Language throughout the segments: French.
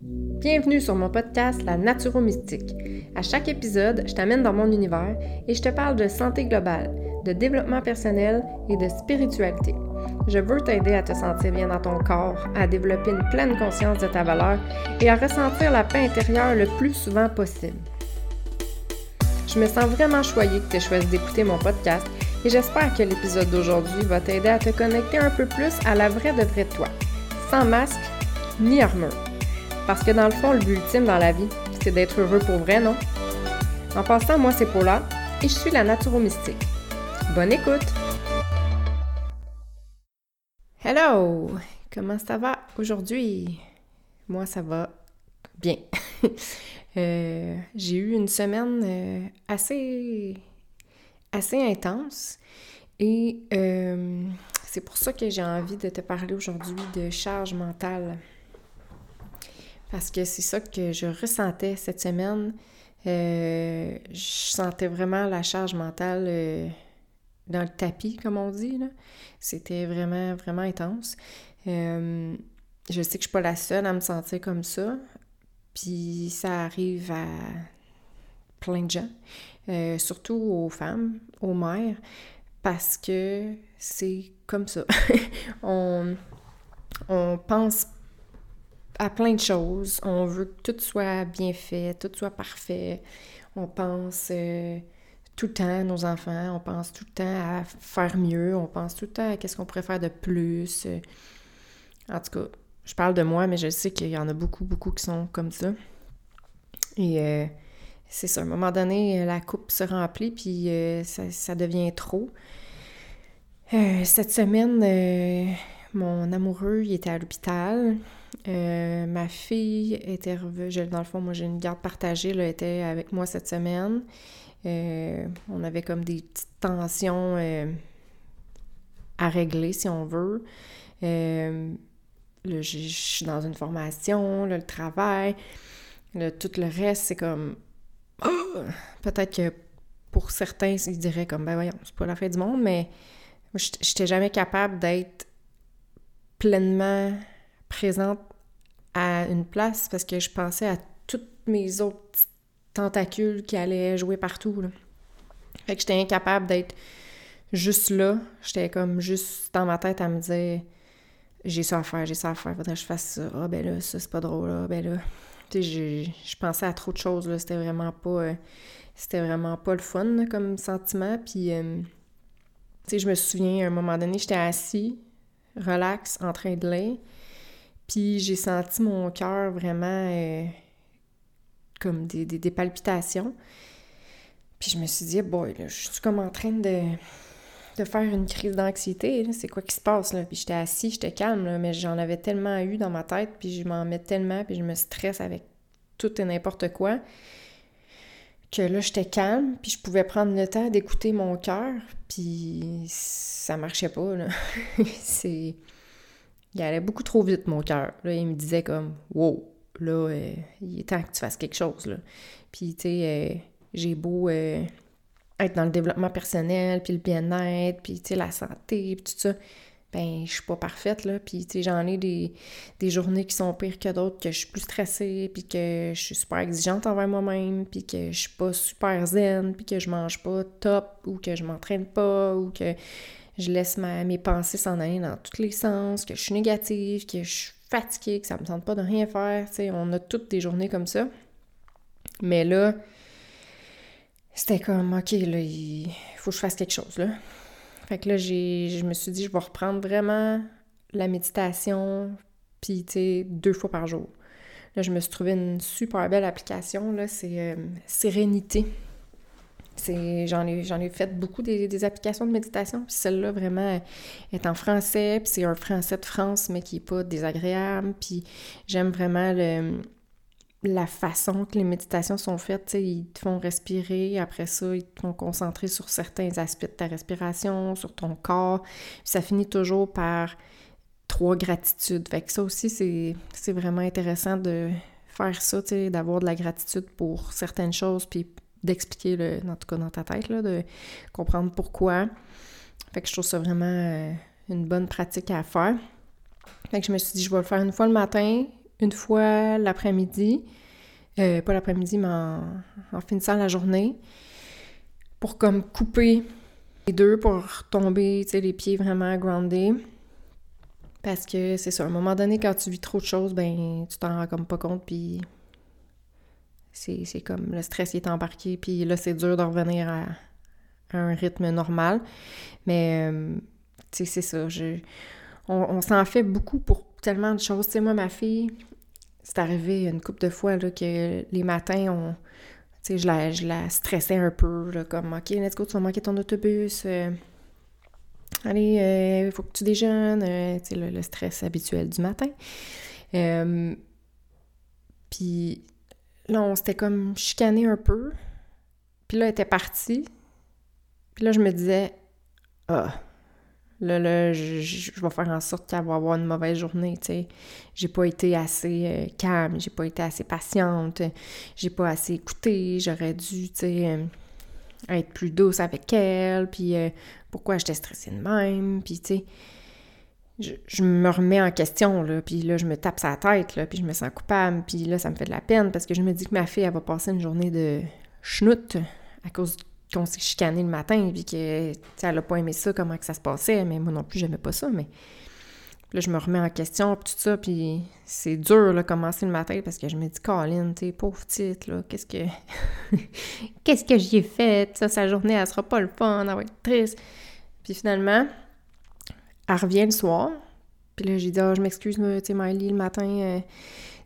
Bienvenue sur mon podcast La Naturo-Mystique. À chaque épisode, je t'amène dans mon univers et je te parle de santé globale, de développement personnel et de spiritualité. Je veux t'aider à te sentir bien dans ton corps, à développer une pleine conscience de ta valeur et à ressentir la paix intérieure le plus souvent possible. Je me sens vraiment choyée que tu aies choisi d'écouter mon podcast et j'espère que l'épisode d'aujourd'hui va t'aider à te connecter un peu plus à la vraie de vraie toi, sans masque ni armure. Parce que dans le fond, le but ultime dans la vie, c'est d'être heureux pour vrai, non? En passant, moi, c'est Paula et je suis la Naturo-Mystique. Bonne écoute! Hello! Comment ça va aujourd'hui? Moi, ça va bien. Euh, j'ai eu une semaine euh, assez, intense et euh, c'est pour ça que j'ai envie de te parler aujourd'hui de charge mentale. Parce que c'est ça que je ressentais cette semaine. je sentais vraiment la charge mentale dans le tapis, comme on dit. C'était vraiment, vraiment intense. je sais que je suis pas la seule à me sentir comme ça. Puis ça arrive à plein de gens, euh, surtout aux femmes, aux mères, parce que c'est comme ça. on, on pense plein de choses. On veut que tout soit bien fait, tout soit parfait. On pense euh, tout le temps à nos enfants, on pense tout le temps à faire mieux, on pense tout le temps à qu'est-ce qu'on pourrait faire de plus. En tout cas, je parle de moi, mais je sais qu'il y en a beaucoup, beaucoup qui sont comme ça. Et euh, c'est ça, à un moment donné, la coupe se remplit, puis euh, ça, devient trop. Cette semaine, mon amoureux, était à l'hôpital. Ma fille était revenue. Dans le fond, moi, j'ai une garde partagée, elle était avec moi cette semaine. on avait comme des petites tensions à régler, si on veut je suis dans une formation, le travail, tout le reste, c'est comme. Oh! Peut-être que pour certains, ils diraient comme, ben voyons, c'est pas la fin du monde, mais je n'étais jamais capable d'être pleinement présente à une place parce que je pensais à toutes mes autres tentacules qui allaient jouer partout. Là. Fait que j'étais incapable d'être juste là. J'étais comme juste dans ma tête à me dire j'ai ça à faire, j'ai ça à faire, faudrait que je fasse ça. Ah ben là, ça c'est pas drôle, ah ben là. Tu sais, je pensais à trop de choses, là. C'était vraiment pas. Euh, c'était vraiment pas le fun comme sentiment. Puis, euh, tu sais, je me souviens, à un moment donné, j'étais assis, relax, en train de lire. Puis j'ai senti mon cœur vraiment euh, comme des, des, palpitations. Puis je me suis dit, boy, là, je suis comme en train de de faire une crise d'anxiété. C'est quoi qui se passe, là? Puis j'étais assis, j'étais calme, mais j'en avais tellement eu dans ma tête, puis je m'en mets tellement, puis je me stresse avec tout et n'importe quoi, que là, j'étais calme, puis je pouvais prendre le temps d'écouter mon cœur, puis ça marchait pas, là. C'est... Il allait beaucoup trop vite, mon cœur. Là, il me disait comme « Wow, là, euh, il est temps que tu fasses quelque chose, là. » Puis, tu sais, euh, j'ai beau... Euh, être dans le développement personnel, puis le bien-être, puis tu sais, la santé, puis tout ça, ben je suis pas parfaite, là. Puis tu sais, j'en ai des, journées qui sont pires que d'autres, que je suis plus stressée, puis que je suis super exigeante envers moi-même, puis que je suis pas super zen, puis que je mange pas top, ou que je m'entraîne pas, ou que je laisse mes pensées s'en aller dans tous les sens, que je suis négative, que je suis fatiguée, que ça me tente pas de rien faire, on a toutes des journées comme ça. Mais là, c'était comme, OK, là, il faut que je fasse quelque chose, là. Fait que là, je me suis dit, je vais reprendre vraiment la méditation, puis, tu sais, deux fois par jour. Là, je me suis trouvé une super belle application, là, c'est euh, Sérénité. J'en, ai, j'en ai fait beaucoup des, applications de méditation, puis celle-là, vraiment, est en français, puis c'est un français de France, mais qui n'est pas désagréable, puis j'aime vraiment le la façon que les méditations sont faites, ils te font respirer, après ça, ils te font concentrer sur certains aspects de ta respiration, sur ton corps. ça finit toujours par trois gratitudes. Fait que ça aussi, c'est vraiment intéressant de faire ça, d'avoir de la gratitude pour certaines choses, puis d'expliquer, en tout cas dans ta tête, là, de comprendre pourquoi. Fait que je trouve ça vraiment euh, une bonne pratique à faire. Fait que je me suis dit, je vais le faire une fois le matin, une fois l'après-midi, euh, pas l'après-midi, mais en, finissant la journée, pour comme couper les deux, pour tomber, tu sais, les pieds vraiment groundés. Parce que c'est ça, à un moment donné, quand tu vis trop de choses, ben, tu t'en rends comme pas compte, puis c'est comme le stress est embarqué, puis là, c'est dur de revenir à, un rythme normal. Mais, euh, tu sais, c'est ça. On, s'en fait beaucoup pour tellement de choses. Tu sais, moi, ma fille, c'est arrivé une couple de fois là, que les matins, on, je la, je la stressais un peu, là, comme « OK, let's go, tu vas manquer ton autobus. Euh, allez, il euh, faut que tu déjeunes. tu sais, le, le, stress habituel du matin. Puis là, on s'était comme chicané un peu. Puis là, elle était partie. Puis là, je me disais, ah, là, là, je, vais faire en sorte qu'elle va avoir une mauvaise journée, tu sais. J'ai pas été assez euh, calme, j'ai pas été assez patiente, j'ai pas assez écouté, j'aurais dû, tu sais, euh, être plus douce avec elle, puis euh, pourquoi j'étais stressée de même, puis tu sais je, me remets en question, là, puis là, je me tape sa tête, là, puis je me sens coupable, puis là, ça me fait de la peine parce que je me dis que ma fille, elle va passer une journée de schnout à cause qu'on s'est chicané le matin, puis que, elle a pas aimé ça, comment que ça se passait, mais moi non plus, j'aimais pas ça, mais là, je me remets en question, puis tout ça, puis c'est dur, là, commencer le matin, parce que je me dis, Colin, t'es pauvre petite, là, qu'est-ce que... qu'est-ce que j'y ai fait? Ça, sa journée, elle sera pas le fun, elle va être triste. Puis finalement, elle revient le soir. Puis là, j'ai dit, oh, je m'excuse, tu sais, Miley, le matin, euh,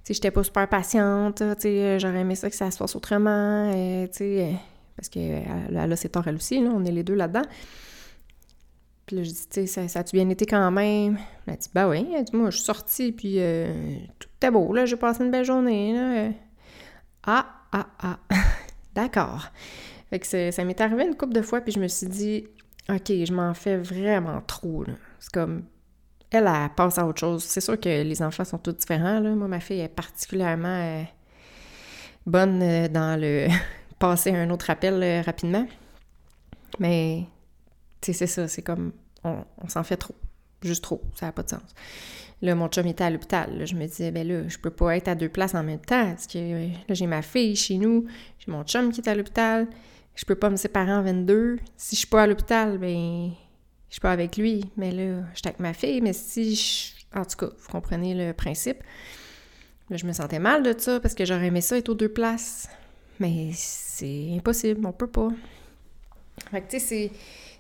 j'étais pas super patiente, tu sais, euh, j'aurais aimé ça que ça se fasse autrement, euh, tu sais, parce que là, c'est tort elle aussi, là, on est les deux là-dedans. Puis là, je dis, tu sais, ça, a-tu bien été quand même? Elle a dit, bah oui, elle dit, moi, je suis sortie, puis tout était beau, là, j'ai passé une belle journée. Ah, ah, ah, d'accord. Fait que ça m'est arrivé une couple de fois, puis je me suis dit, OK, je m'en fais vraiment trop, là. C'est comme, elle, elle passe à autre chose. C'est sûr que les enfants sont tous différents. Moi, ma fille est particulièrement euh, bonne euh, dans le passer un autre appel euh, rapidement. Mais, tu sais, c'est ça. C'est comme, on, s'en fait trop. Juste trop. Ça n'a pas de sens. Là, mon chum était à l'hôpital. Je me disais, ben là, je peux pas être à deux places en même temps. Parce que là, j'ai ma fille chez nous, j'ai mon chum qui est à l'hôpital. Je peux pas me séparer en 22. Si je suis pas à l'hôpital, ben je suis pas avec lui, mais là, je suis avec ma fille, mais si je... En tout cas, vous comprenez le principe. Là, je me sentais mal de ça parce que j'aurais aimé ça être aux deux places. Mais c'est impossible, on peut pas. Fait que, tu sais,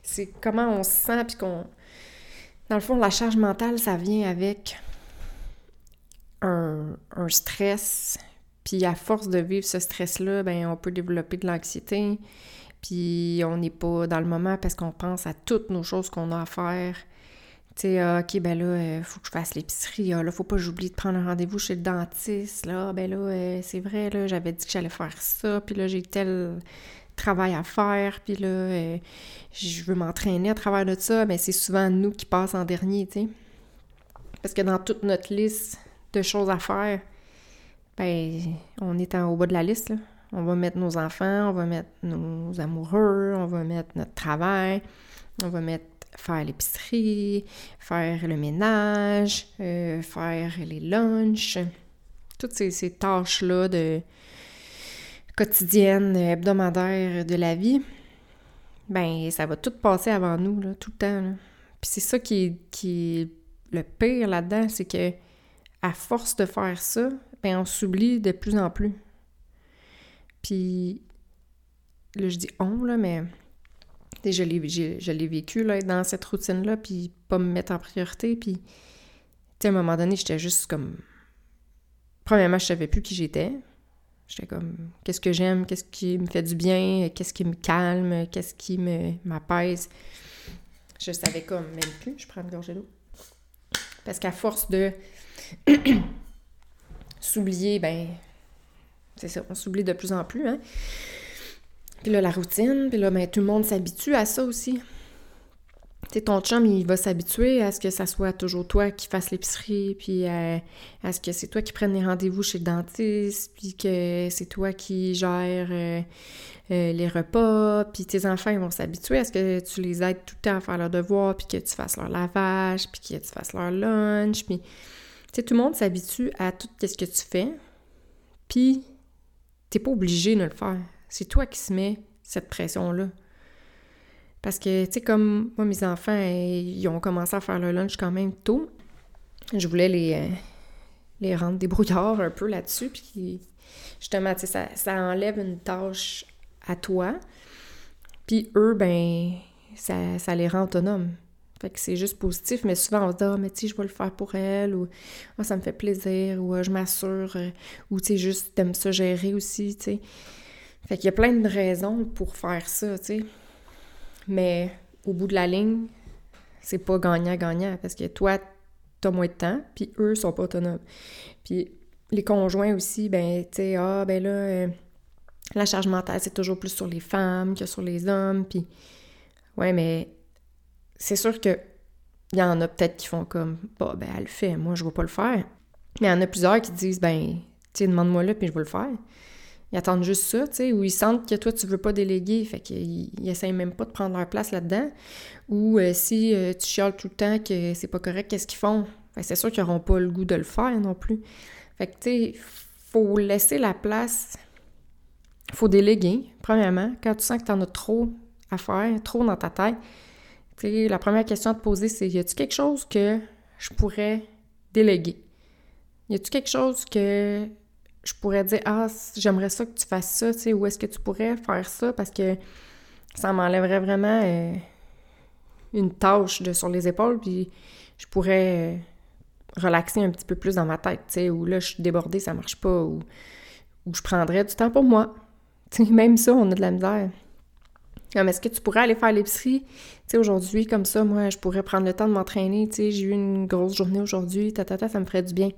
c'est comment on se sent, puis qu'on... Dans le fond, la charge mentale, ça vient avec un, un stress. Puis à force de vivre ce stress-là, ben on peut développer de l'anxiété puis on n'est pas dans le moment parce qu'on pense à toutes nos choses qu'on a à faire. Tu sais, ah, OK, ben là, il euh, faut que je fasse l'épicerie. Ah, là, faut pas que j'oublie de prendre un rendez-vous chez le dentiste. Là, ben là, euh, c'est vrai, là, j'avais dit que j'allais faire ça. Puis là, j'ai tel travail à faire. Puis là, euh, je veux m'entraîner à travers de ça. Mais c'est souvent nous qui passons en dernier, tu sais. Parce que dans toute notre liste de choses à faire, ben, on est en, au bas de la liste, là. On va mettre nos enfants, on va mettre nos amoureux, on va mettre notre travail, on va mettre faire l'épicerie, faire le ménage, euh, faire les lunchs, toutes ces, tâches-là de quotidiennes, hebdomadaires de la vie, ben ça va tout passer avant nous, tout le temps. Puis c'est ça qui est, qui est le pire là-dedans, c'est que à force de faire ça, ben on s'oublie de plus en plus. Puis là, je dis on, là, mais je l'ai vécu, là, dans cette routine-là, puis pas me mettre en priorité. Puis, à un moment donné, j'étais juste comme... Premièrement, je savais plus qui j'étais. J'étais comme, qu'est-ce que j'aime, qu'est-ce qui me fait du bien, qu'est-ce qui me calme, qu'est-ce qui m'apaise. Je savais comme même plus. Je prends une gorgée d'eau. Parce qu'à force de s'oublier, ben, c'est ça, on s'oublie de plus en plus, hein. Puis là, la routine, puis là, ben, tout le monde s'habitue à ça aussi. Tu sais, ton chum, il va s'habituer à ce que ça soit toujours toi qui fasses l'épicerie, puis à, ce que c'est toi qui prennes les rendez-vous chez le dentiste, puis que c'est toi qui gères euh, euh, les repas, puis tes enfants, ils vont s'habituer à ce que tu les aides tout le temps à faire leurs devoirs, puis que tu fasses leur lavage, puis que tu fasses leur lunch, puis Tu sais, tout le monde s'habitue à tout ce que tu fais, puis t'es pas obligé de le faire. C'est toi qui se mets cette pression-là. Parce que, tu sais, comme moi, mes enfants, ils ont commencé à faire le lunch quand même tôt. Je voulais les, euh, les rendre débrouillards un peu là-dessus. Puis, justement, tu sais, ça, ça enlève une tâche à toi. Puis eux, ben, ça, ça les rend autonomes. Fait que c'est juste positif, mais souvent on se dit Ah, mais tu sais, je vais le faire pour elle, ou Ah, ça me fait plaisir, ou ah, je m'assure, euh, ou tu sais, juste t'aimes ça gérer aussi, tu sais. Fait qu'il y a plein de raisons pour faire ça, tu sais. Mais au bout de la ligne, c'est pas gagnant-gagnant, parce que toi, t'as moins de temps, puis eux sont pas autonomes. Puis les conjoints aussi, ben, tu sais, ah, ben là, euh, la charge mentale, c'est toujours plus sur les femmes que sur les hommes, puis ouais, mais c'est sûr que il y en a peut-être qui font comme bah ben elle le fait, moi je vais pas le faire. Mais il y en a plusieurs qui disent ben tu demande-moi là puis je vais le faire. Ils attendent juste ça, tu sais, ou ils sentent que toi tu veux pas déléguer, fait qu'ils ils essayent même pas de prendre leur place là-dedans. Ou euh, si euh, tu chiales tout le temps que c'est pas correct, qu'est-ce qu'ils font? Ben, c'est sûr qu'ils n'auront pas le goût de le faire non plus. Fait que tu sais, faut laisser la place. Faut déléguer, premièrement. Quand tu sens que tu en as trop à faire, trop dans ta tête, la première question à te poser, c'est y a-t-il quelque chose que je pourrais déléguer? Y a-t-il quelque chose que je pourrais dire Ah, j'aimerais ça que tu fasses ça, tu où est-ce que tu pourrais faire ça? Parce que ça m'enlèverait vraiment euh, une tâche sur les épaules, puis je pourrais euh, relaxer un petit peu plus dans ma tête, tu où là, je suis débordée, ça marche pas, ou, ou je prendrais du temps pour moi. même ça, on a de la misère. Mais est-ce que tu pourrais aller faire l'épicerie? Tu sais, aujourd'hui, comme ça, moi, je pourrais prendre le temps de m'entraîner. Tu sais, j'ai eu une grosse journée aujourd'hui, ta, ça me ferait du bien.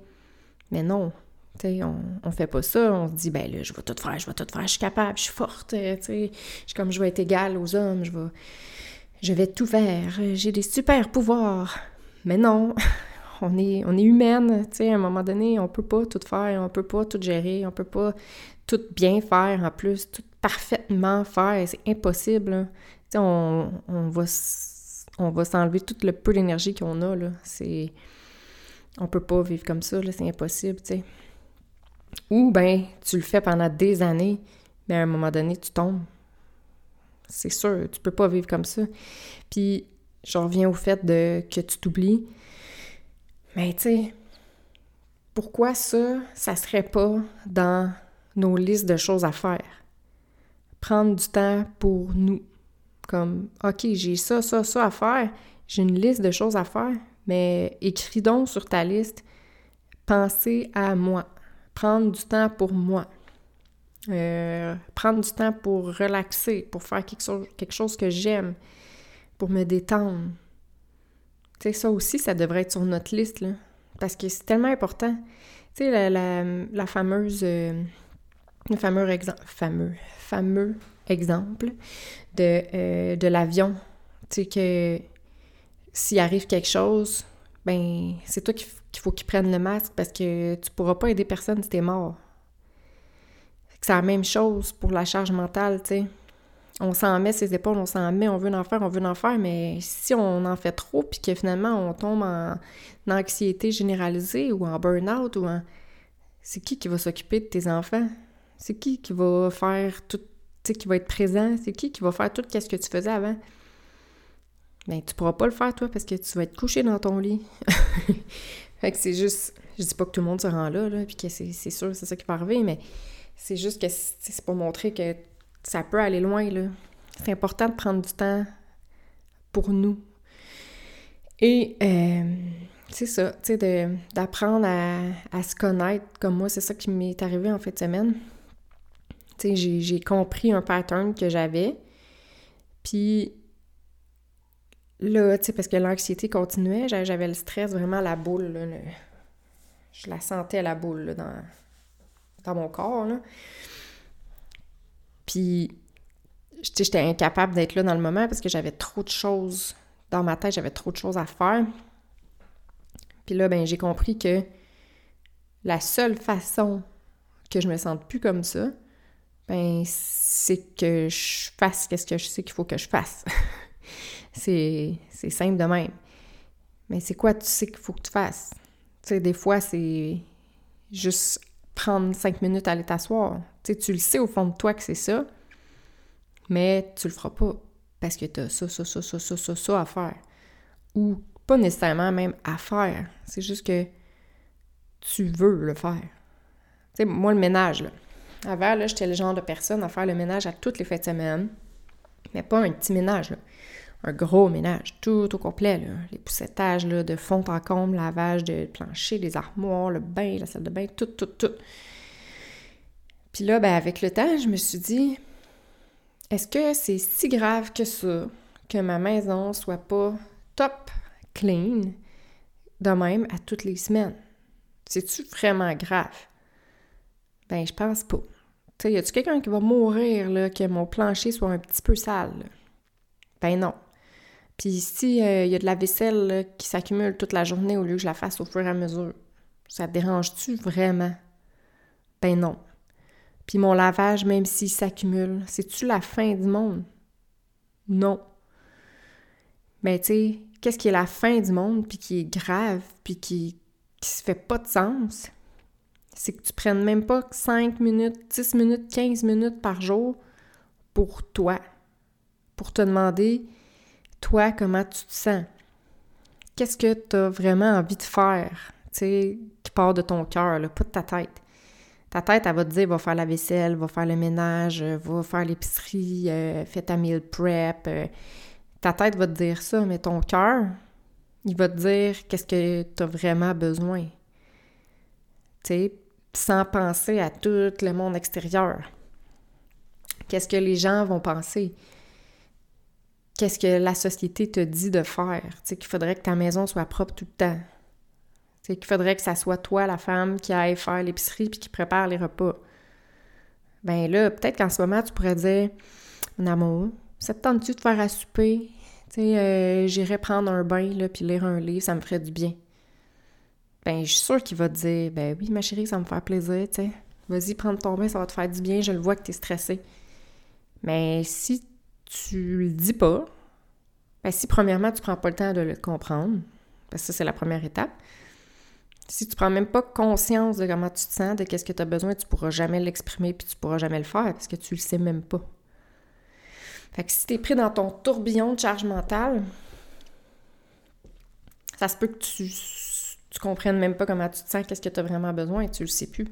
Mais non, tu sais, on, on fait pas ça. On se dit, ben là, je vais tout faire, je vais tout faire, je suis capable, je suis forte, tu sais. Comme je vais être égale aux hommes, je vais, je vais tout faire, j'ai des super pouvoirs. Mais non, on est, on est humaine, tu sais, à un moment donné, on peut pas tout faire, on peut pas tout gérer, on peut pas tout bien faire en plus, tout parfaitement faire, c'est impossible. On, on, va, s'enlever tout le peu d'énergie qu'on a, là. C'est... On peut pas vivre comme ça, c'est impossible, tu sais. Ou, ben, tu le fais pendant des années, mais à un moment donné, tu tombes. C'est sûr, tu peux pas vivre comme ça. Puis, je reviens au fait de que tu t'oublies. Mais, tu sais, pourquoi ça, ça serait pas dans nos listes de choses à faire? Prendre du temps pour nous. Comme, OK, j'ai ça, ça, ça à faire. J'ai une liste de choses à faire, mais écris donc sur ta liste, pensez à moi. Prendre du temps pour moi. Euh, prendre du temps pour relaxer, pour faire quelque chose, que j'aime, pour me détendre. Tu sais, ça aussi, ça devrait être sur notre liste, là. Parce que c'est tellement important. Tu sais, la, fameuse... Euh, le fameux, exemple, fameux, fameux exemple de, euh, de l'avion. Tu sais que s'il arrive quelque chose, ben c'est toi qu'il faut qu'il prenne le masque parce que tu pourras pas aider personne si t'es mort. C'est la même chose pour la charge mentale, tu sais. On s'en met ses épaules, on s'en met, on veut en faire, on veut en faire, mais si on en fait trop puis que finalement on tombe en, en anxiété généralisée ou en burn-out ou en... C'est qui qui va s'occuper de tes enfants? C'est qui qui va faire tout, tu sais, qui va être présent? C'est qui qui va faire tout ce que tu faisais avant? Ben, tu pourras pas le faire, toi, parce que tu vas être couché dans ton lit. fait que c'est juste... Je dis pas que tout le monde se rend là, là, puis que c'est sûr, c'est ça qui va arriver, mais c'est juste que c'est pour montrer que ça peut aller loin, là. C'est important de prendre du temps pour nous. Et... Euh, c'est ça, tu sais, d'apprendre à, à, se connaître comme moi, c'est ça qui m'est arrivé en fin de semaine. J'ai compris un pattern que j'avais. Puis là, tu sais, parce que l'anxiété continuait, j'avais le stress vraiment à la boule. Je la sentais à la boule là, dans, dans mon corps. Là. Puis, j'étais incapable d'être là dans le moment parce que j'avais trop de choses dans ma tête, j'avais trop de choses à faire. Puis là, ben, j'ai compris que la seule façon que je me sente plus comme ça, ben c'est que je fasse ce que je sais qu'il faut que je fasse. c'est simple de même. Mais c'est quoi tu sais qu'il faut que tu fasses? Tu sais, des fois, c'est juste prendre cinq minutes à aller t'asseoir. Tu sais, tu le sais au fond de toi que c'est ça, mais tu le feras pas parce que tu as ça, ça, ça, ça, ça, ça, ça à faire. Ou pas nécessairement même à faire. C'est juste que tu veux le faire. Tu sais, moi, le ménage, là. Avant, là, j'étais le genre de personne à faire le ménage à toutes les fêtes de semaine. Mais pas un petit ménage, un gros ménage, tout au complet, là. les poussettages là, de fond en comble, lavage de plancher, les armoires, le bain, la salle de bain, tout, tout, tout. Puis là, ben, avec le temps, je me suis dit, est-ce que c'est si grave que ça, que ma maison soit pas top clean de même à toutes les semaines? C'est-tu vraiment grave? Ben, je pense pas. Tu sais, y a-tu quelqu'un qui va mourir, là, que mon plancher soit un petit peu sale? Ben non. Puis si il euh, y a de la vaisselle qui s'accumule toute la journée au lieu que je la fasse au fur et à mesure, ça te dérange-tu vraiment? Ben non. Puis mon lavage, même s'il s'accumule, c'est-tu la fin du monde? Non. Mais tu sais, qu'est-ce qui est la fin du monde, puis qui est grave, puis qui, qui se fait pas de sens? C'est que tu prennes même pas 5 minutes, 10 minutes, 15 minutes par jour pour toi, pour te demander toi, comment tu te sens? Qu'est-ce que tu as vraiment envie de faire, tu sais, qui part de ton cœur, pas de ta tête. Ta tête, elle va te dire, va faire la vaisselle, va faire le ménage, va faire l'épicerie, euh, fais ta meal prep. Euh. ta tête va te dire ça, mais ton cœur, il va te dire qu'est-ce que tu as vraiment besoin. Tu sais, sans penser à tout le monde extérieur. Qu'est-ce que les gens vont penser? qu'est-ce que la société te dit de faire? Tu sais, qu'il faudrait que ta maison soit propre tout le temps. Tu sais, qu'il faudrait que ça soit toi, la femme, qui aille faire l'épicerie puis qui prépare les repas. Ben là, peut-être qu'en ce moment, tu pourrais dire Mon amour, ça te tente-tu de faire à souper? Tu sais, euh, j'irais prendre un bain, là, puis lire un livre, ça me ferait du bien. Ben, je suis sûre qu'il va te dire Ben oui, ma chérie, ça me fait plaisir, tu sais. Vas-y, prends ton bain, ça va te faire du bien, je le vois que tu es stressée. Mais si tu le dis pas, ben si premièrement tu prends pas le temps de le comprendre, parce que ça c'est la première étape, si tu prends même pas conscience de comment tu te sens, de qu'est-ce que tu as besoin, tu pourras jamais l'exprimer puis tu pourras jamais le faire parce que tu le sais même pas. Fait que si tu es pris dans ton tourbillon de charge mentale, ça se peut que tu, tu comprennes même pas comment tu te sens, qu'est-ce que tu as vraiment besoin et tu le sais plus.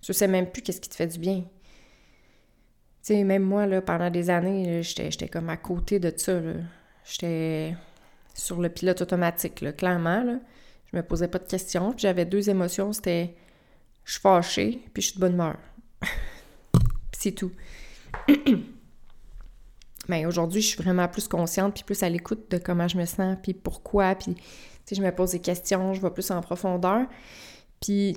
Tu sais même plus qu'est-ce qui te fait du bien sais, même moi, là, pendant des années, j'étais comme à côté de ça. J'étais sur le pilote automatique, là, clairement. Là. Je me posais pas de questions. J'avais deux émotions, c'était je suis fâchée, puis je suis de bonne humeur. c'est tout. Mais aujourd'hui, je suis vraiment plus consciente, puis plus à l'écoute de comment je me sens, puis pourquoi, puis je me pose des questions, je vais plus en profondeur. Puis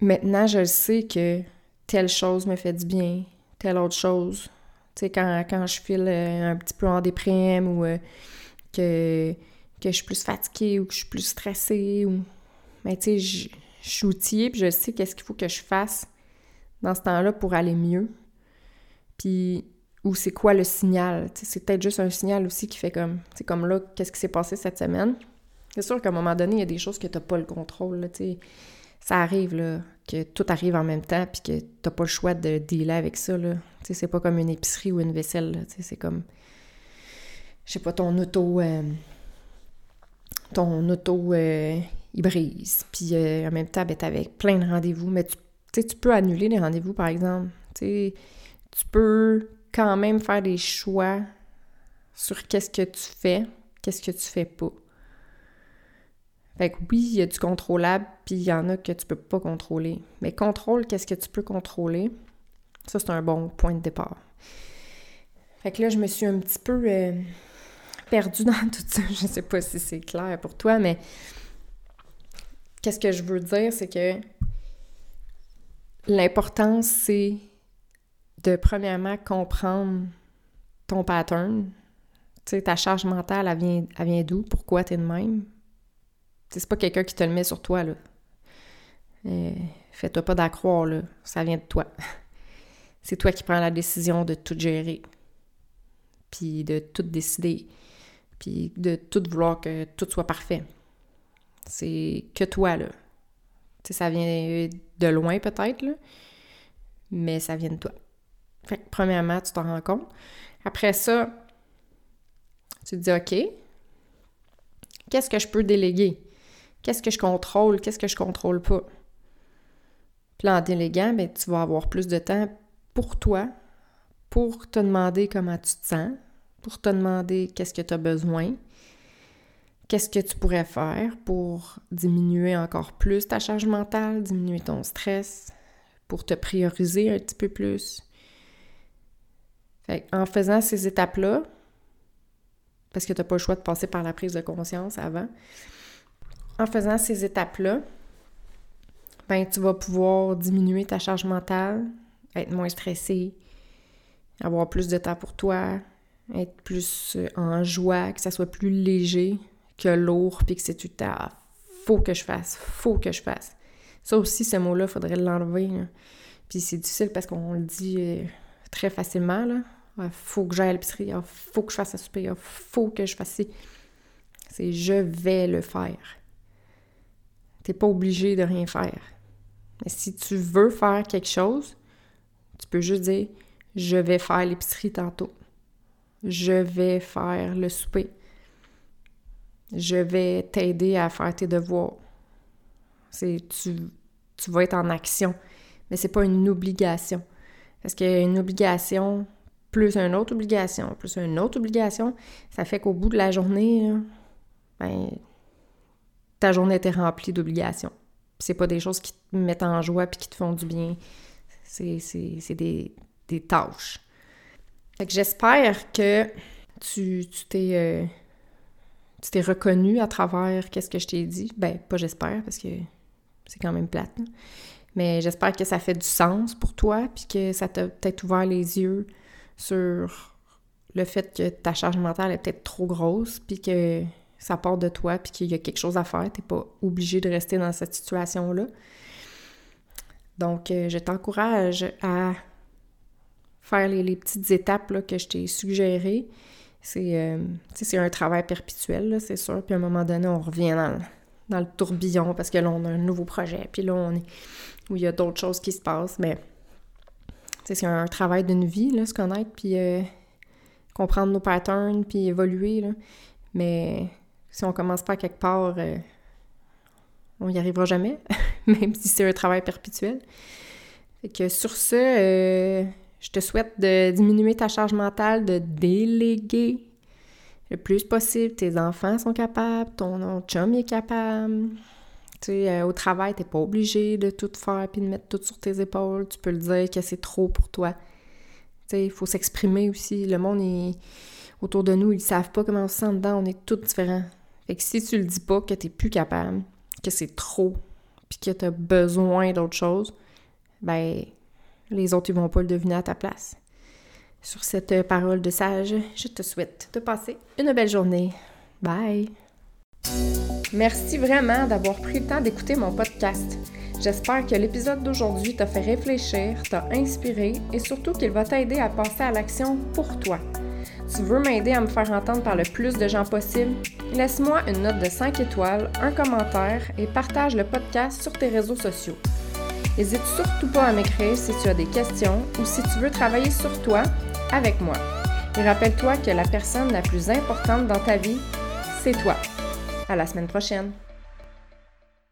maintenant, je sais que telle chose me fait du bien, telle autre chose. Tu sais, quand, quand je file euh, un petit peu en déprime ou euh, que, que je suis plus fatiguée ou que je suis plus stressée ou... Mais tu sais, je, suis outillée puis je sais qu'est-ce qu'il faut que je fasse dans ce temps-là pour aller mieux. Puis, ou c'est quoi le signal? C'est peut-être juste un signal aussi qui fait comme, c'est comme là, qu'est-ce qui s'est passé cette semaine? C'est sûr qu'à un moment donné, il y a des choses que tu n'as pas le contrôle, ça arrive, là, que tout arrive en même temps, puis que t'as pas le choix de dealer avec ça, là. Tu sais, c'est pas comme une épicerie ou une vaisselle, c'est comme, je sais pas, ton auto... Euh, ton auto, euh, il brise. Puis euh, en même temps, ben, avec plein de rendez-vous. Mais tu tu peux annuler les rendez-vous, par exemple. Tu sais, tu peux quand même faire des choix sur qu'est-ce que tu fais, qu'est-ce que tu fais pas. Fait que oui, il y a du contrôlable, puis il y en a que tu peux pas contrôler. Mais contrôle, qu'est-ce que tu peux contrôler? Ça, c'est un bon point de départ. Fait que là, je me suis un petit peu euh, perdue dans tout ça. Je sais pas si c'est clair pour toi, mais qu'est-ce que je veux dire, c'est que l'important, c'est de premièrement comprendre ton pattern. Tu sais, ta charge mentale, elle vient, elle vient d'où? Pourquoi tu es de même? C'est pas quelqu'un qui te le met sur toi, là. Euh, fais-toi pas d'accroire, là. Ça vient de toi. C'est toi qui prends la décision de tout gérer. Puis de tout décider. Puis de tout vouloir que tout soit parfait. C'est que toi, là. Tu ça vient de loin peut-être, là, mais ça vient de toi. Fait que, premièrement, tu t'en rends compte. Après ça, tu te dis, OK, qu'est-ce que je peux déléguer? Qu'est-ce que je contrôle? Qu'est-ce que je contrôle pas? Puis en déléguant, ben, tu vas avoir plus de temps pour toi, pour te demander comment tu te sens, pour te demander qu'est-ce que tu as besoin, qu'est-ce que tu pourrais faire pour diminuer encore plus ta charge mentale, diminuer ton stress, pour te prioriser un petit peu plus. en faisant ces étapes-là, parce que tu n'as pas le choix de passer par la prise de conscience avant, en faisant ces étapes-là, ben, tu vas pouvoir diminuer ta charge mentale, être moins stressé, avoir plus de temps pour toi, être plus euh, en joie, que ça soit plus léger que lourd, puis que c'est tout à faut que je fasse, faut que je fasse. Ça aussi, ce mot-là, il faudrait l'enlever. Puis c'est difficile parce qu'on le dit euh, très facilement, là. faut que j'aille à l'épicerie, faut que je fasse à souper, faut que je fasse. C'est je vais le faire. T'es pas obligé de rien faire. Mais si tu veux faire quelque chose, tu peux juste dire je vais faire l'épicerie tantôt. Je vais faire le souper. Je vais t'aider à faire tes devoirs. C'est tu, tu vas être en action, mais c'est pas une obligation. Parce qu'une obligation plus une autre obligation, plus une autre obligation, ça fait qu'au bout de la journée, ben, ta journée était remplie d'obligations. C'est pas des choses qui te mettent en joie puis qui te font du bien. C'est des, des, tâches. Fait j'espère que tu t'es euh, tu reconnu à travers qu'est-ce que je t'ai dit. Ben, pas j'espère, parce que c'est quand même plate. Mais j'espère que ça fait du sens pour toi, puis que ça t'a peut-être ouvert les yeux sur le fait que ta charge mentale est peut-être trop grosse, puis que ça part de toi, puis qu'il y a quelque chose à faire. T'es pas obligé de rester dans cette situation-là. Donc, euh, je t'encourage à faire les, petites étapes là, que je t'ai suggérées. C'est euh, un travail perpétuel, c'est sûr. Puis à un moment donné, on revient dans, le tourbillon parce que là, on a un nouveau projet. Puis là, on est où il y a d'autres choses qui se passent. Mais c'est un travail d'une vie, là, se connaître, puis euh, comprendre nos patterns, puis évoluer. Là. Mais si on commence pas quelque part, euh, on n'y arrivera jamais, même si c'est un travail perpétuel. Fait que sur ce, euh, je te souhaite de diminuer ta charge mentale, de déléguer le plus possible. Tes enfants sont capables, ton chum est capable. Tu euh, au travail, t'es pas obligé de tout faire puis de mettre tout sur tes épaules. Tu peux le dire que c'est trop pour toi. Tu sais, il faut s'exprimer aussi. Le monde est autour de nous, ils savent pas comment on se sent dedans. On est tous différents. Fait que si tu le dis pas que t'es plus capable, que c'est trop, puis que t'as besoin d'autre chose, ben les autres, ils vont pas le deviner à ta place. Sur cette parole de sage, je te souhaite de passer une belle journée. Bye! Merci vraiment d'avoir pris le temps d'écouter mon podcast. J'espère que l'épisode d'aujourd'hui t'a fait réfléchir, t'a inspiré et surtout qu'il va t'aider à passer à l'action pour toi. Tu veux m'aider à me faire entendre par le plus de gens possible? Laisse-moi une note de 5 étoiles, un commentaire et partage le podcast sur tes réseaux sociaux. N'hésite surtout pas à m'écrire si tu as des questions ou si tu veux travailler sur toi avec moi. Et rappelle-toi que la personne la plus importante dans ta vie, c'est toi. À la semaine prochaine.